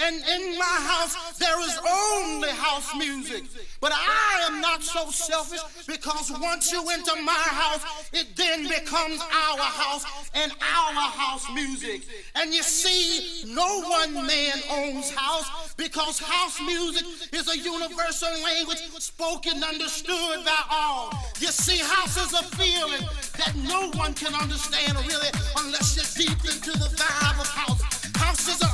And in my house, there is only house music. But I am not so selfish because once you enter my house, it then becomes our house and our house music. And you see, no one man owns house because house music is a universal language spoken, understood by all. You see, house is a feeling that no one can understand really unless you're deep into the vibe of house. House is an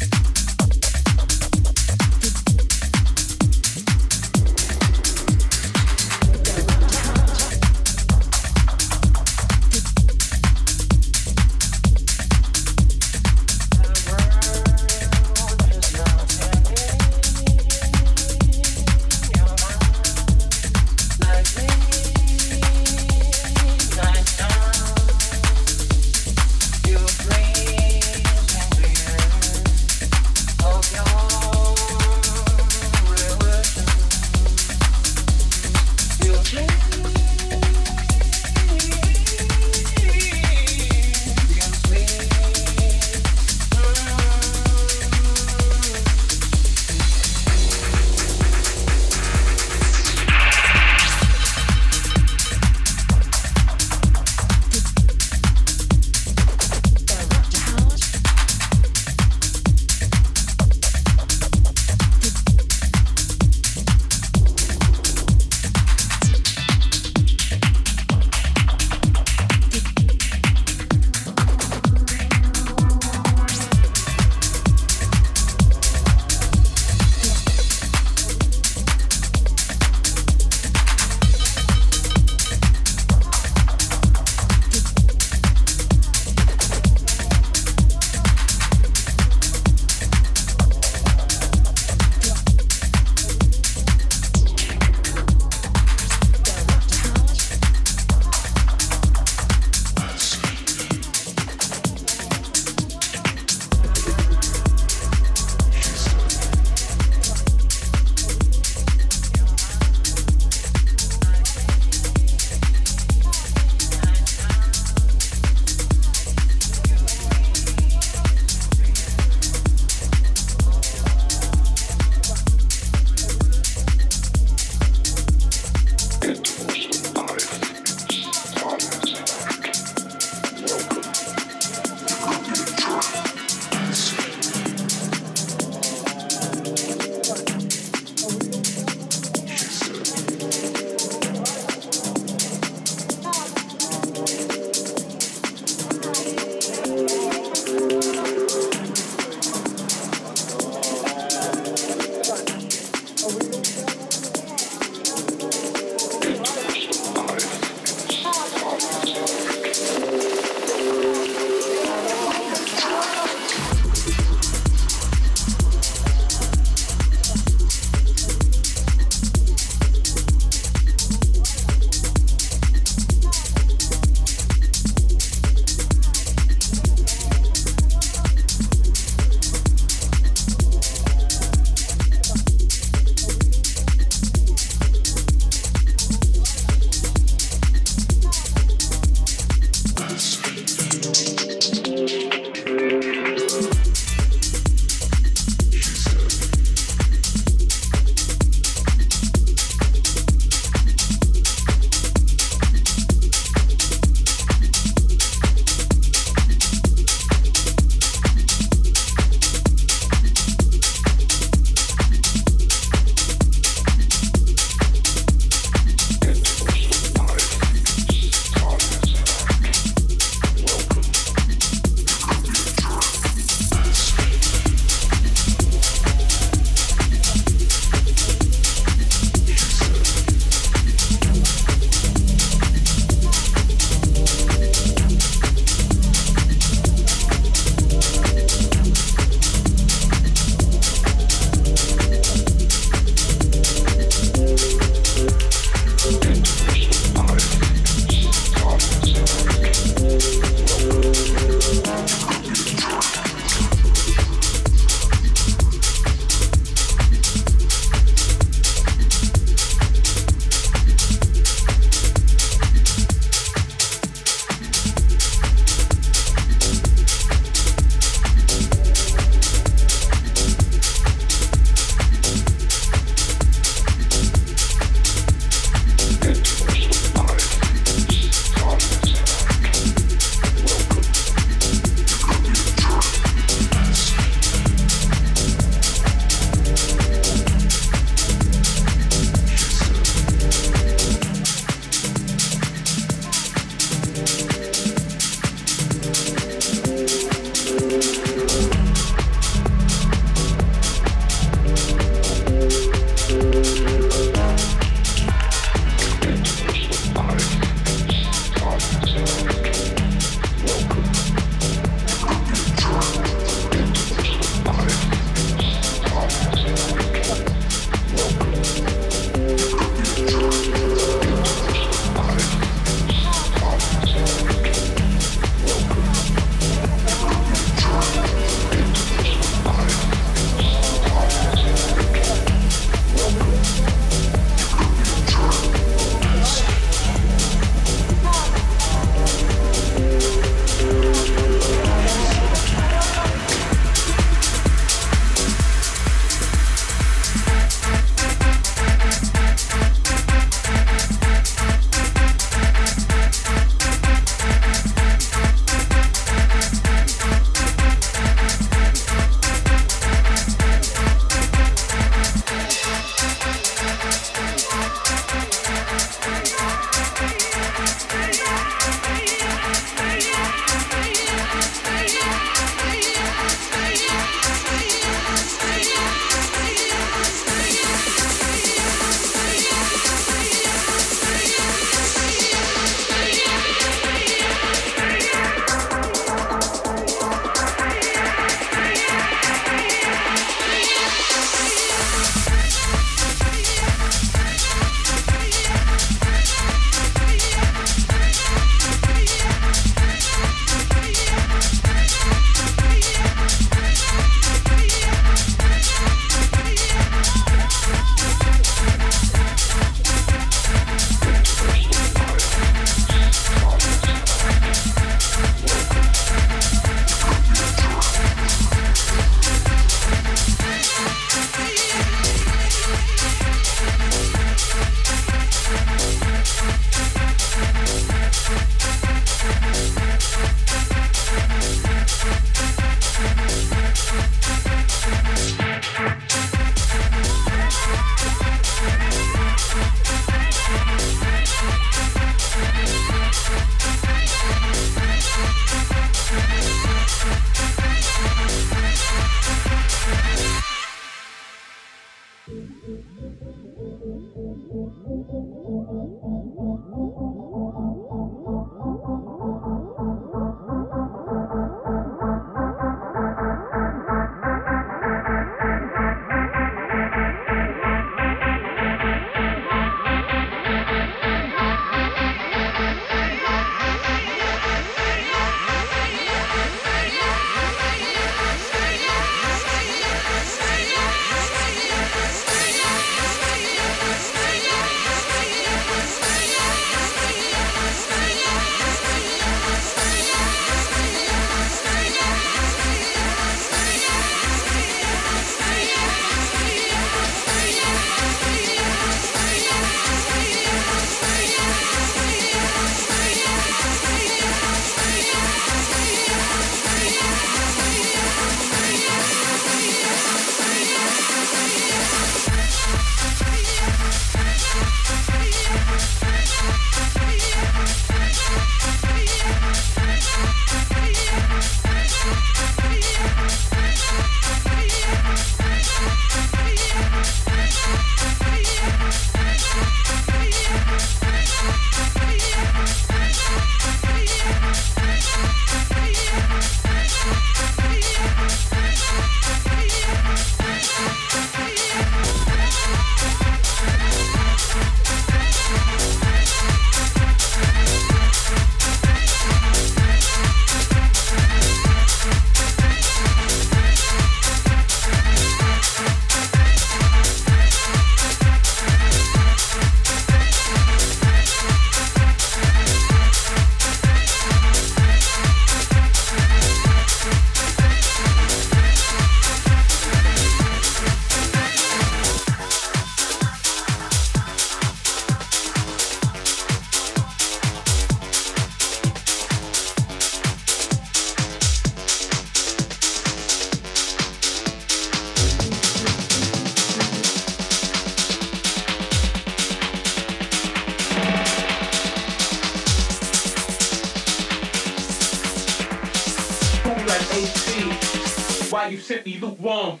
You simply lukewarm?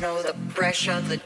you know, the pressure, the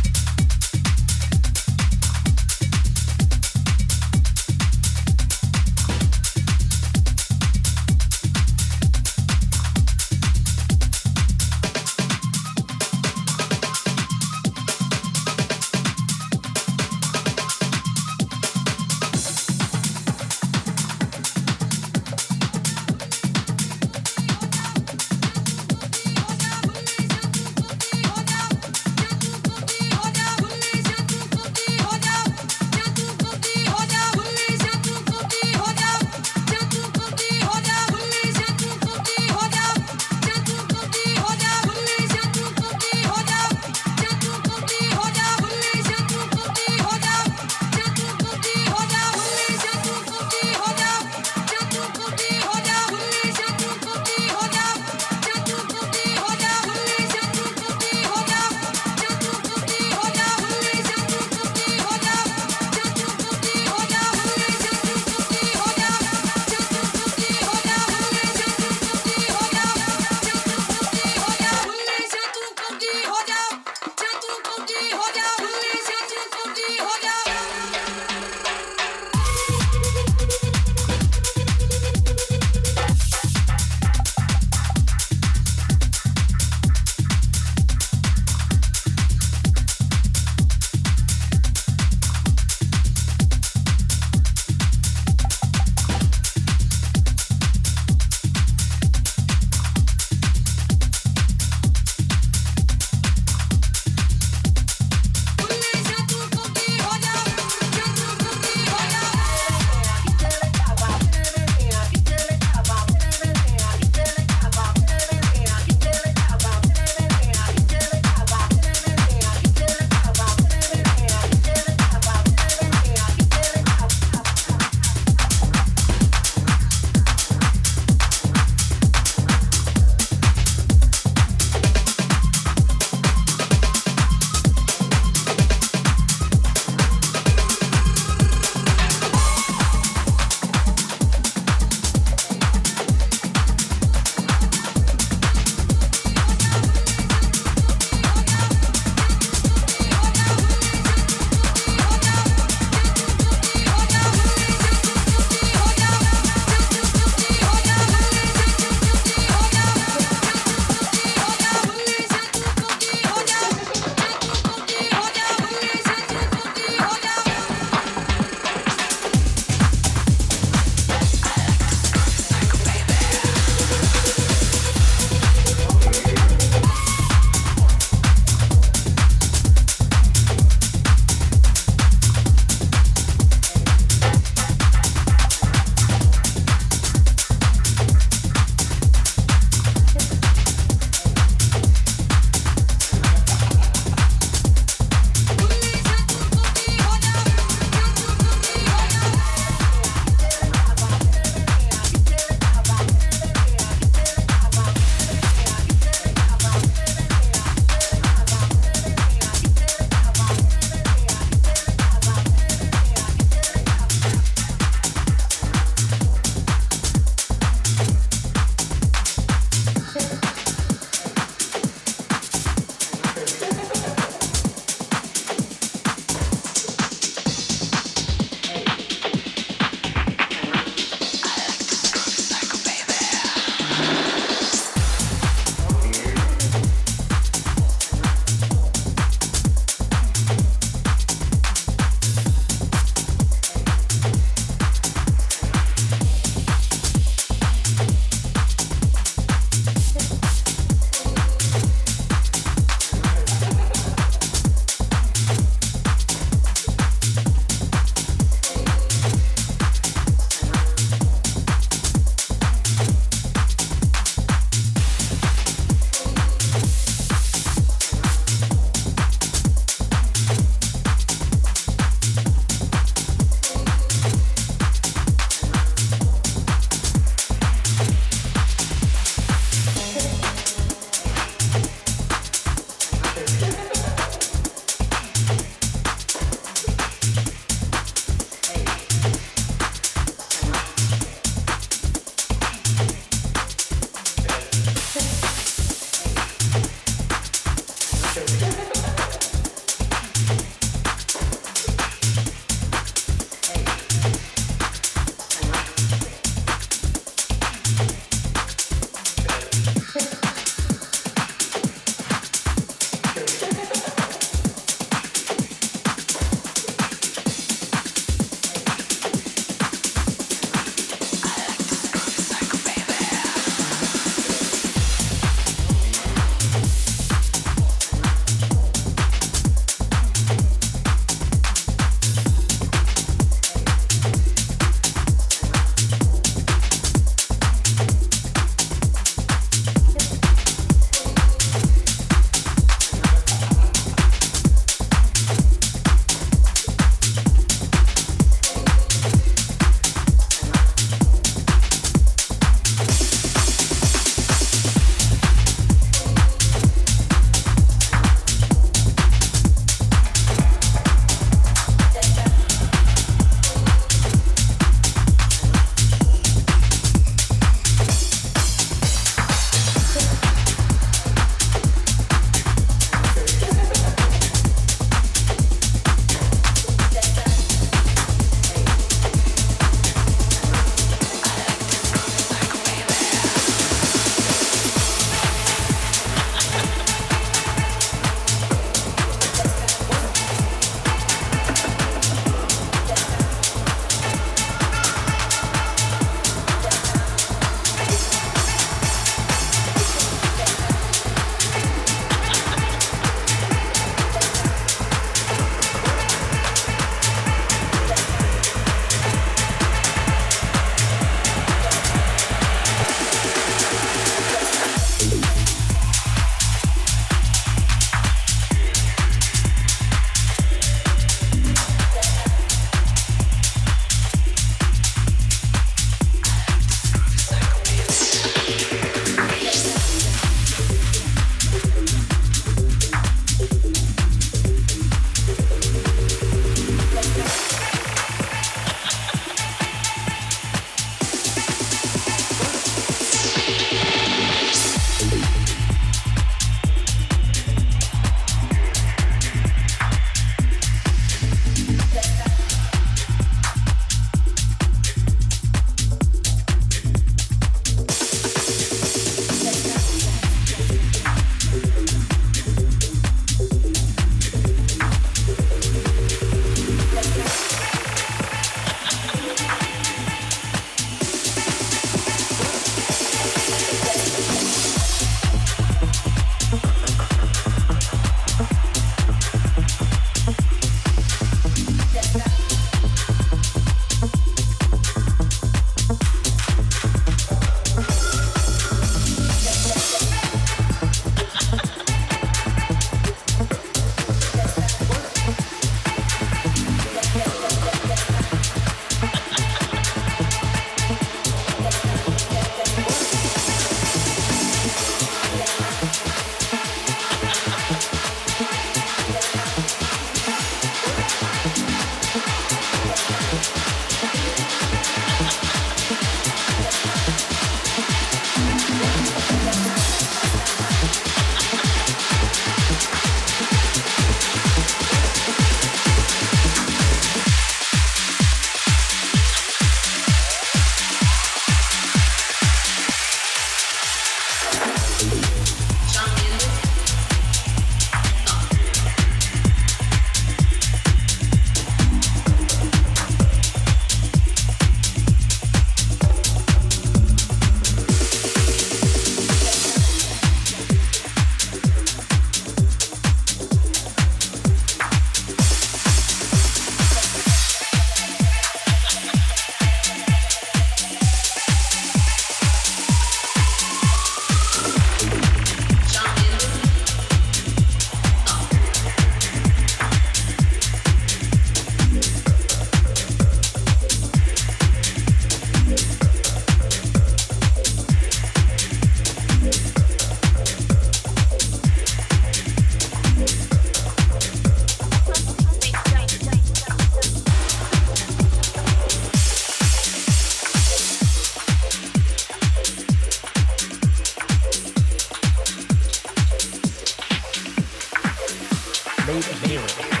made a.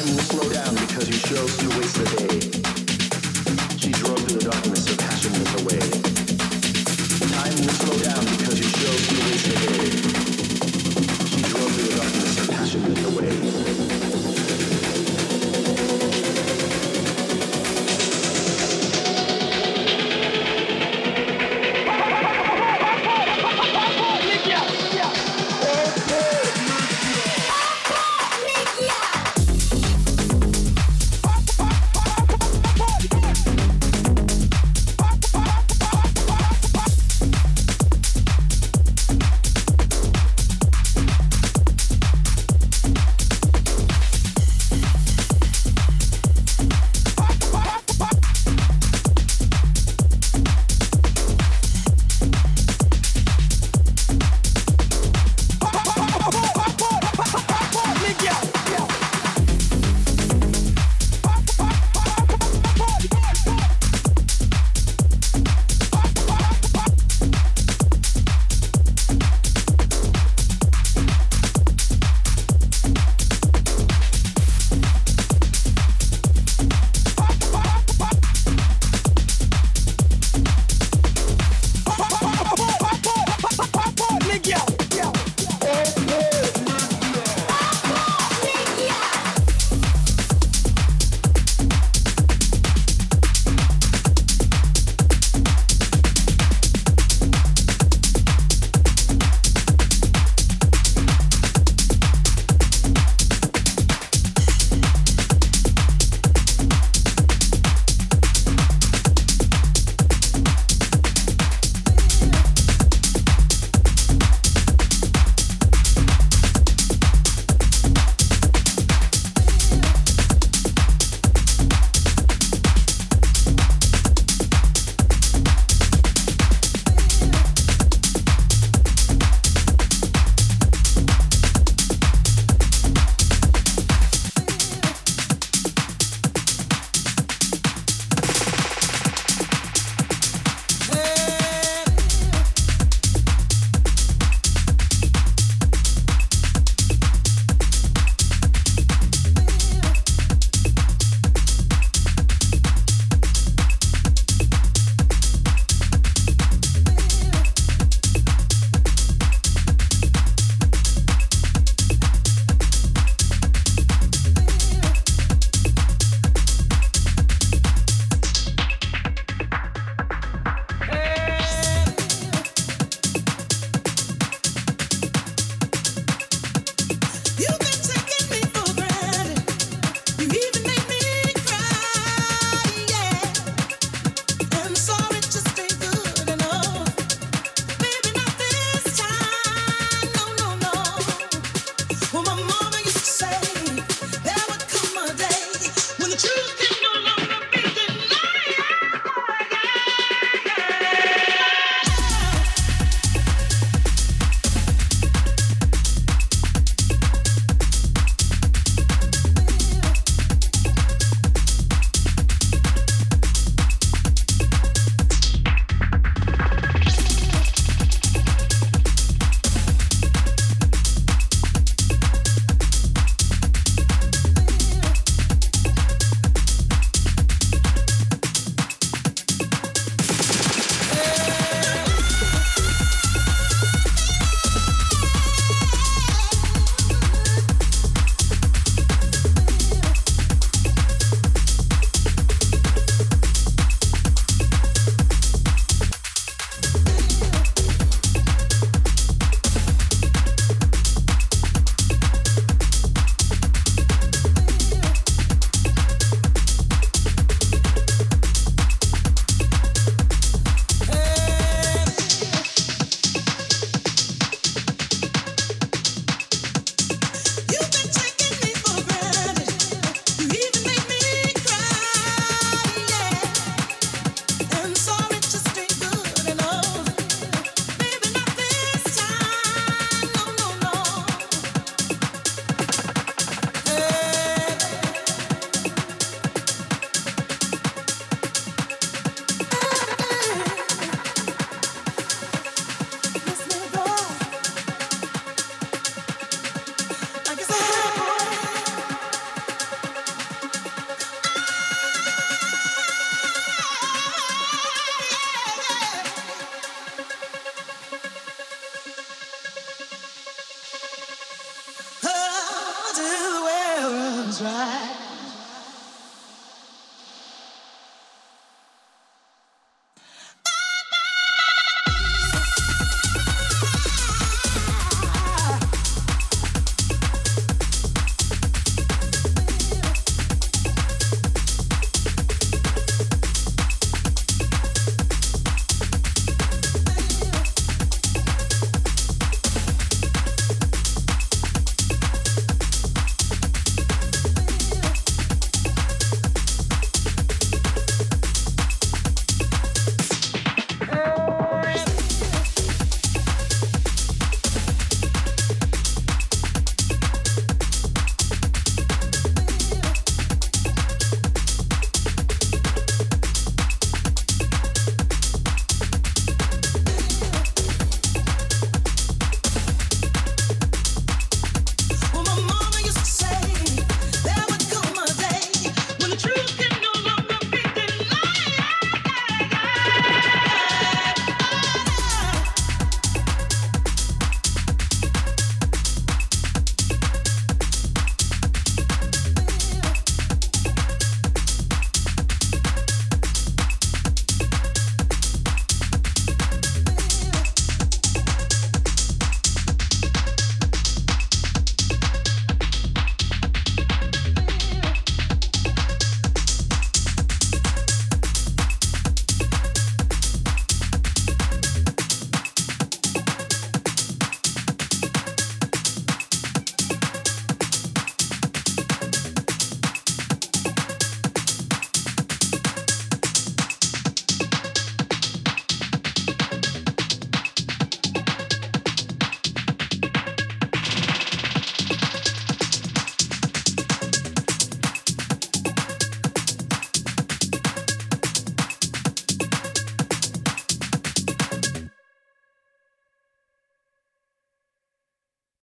time will slow down because you chose to waste the day.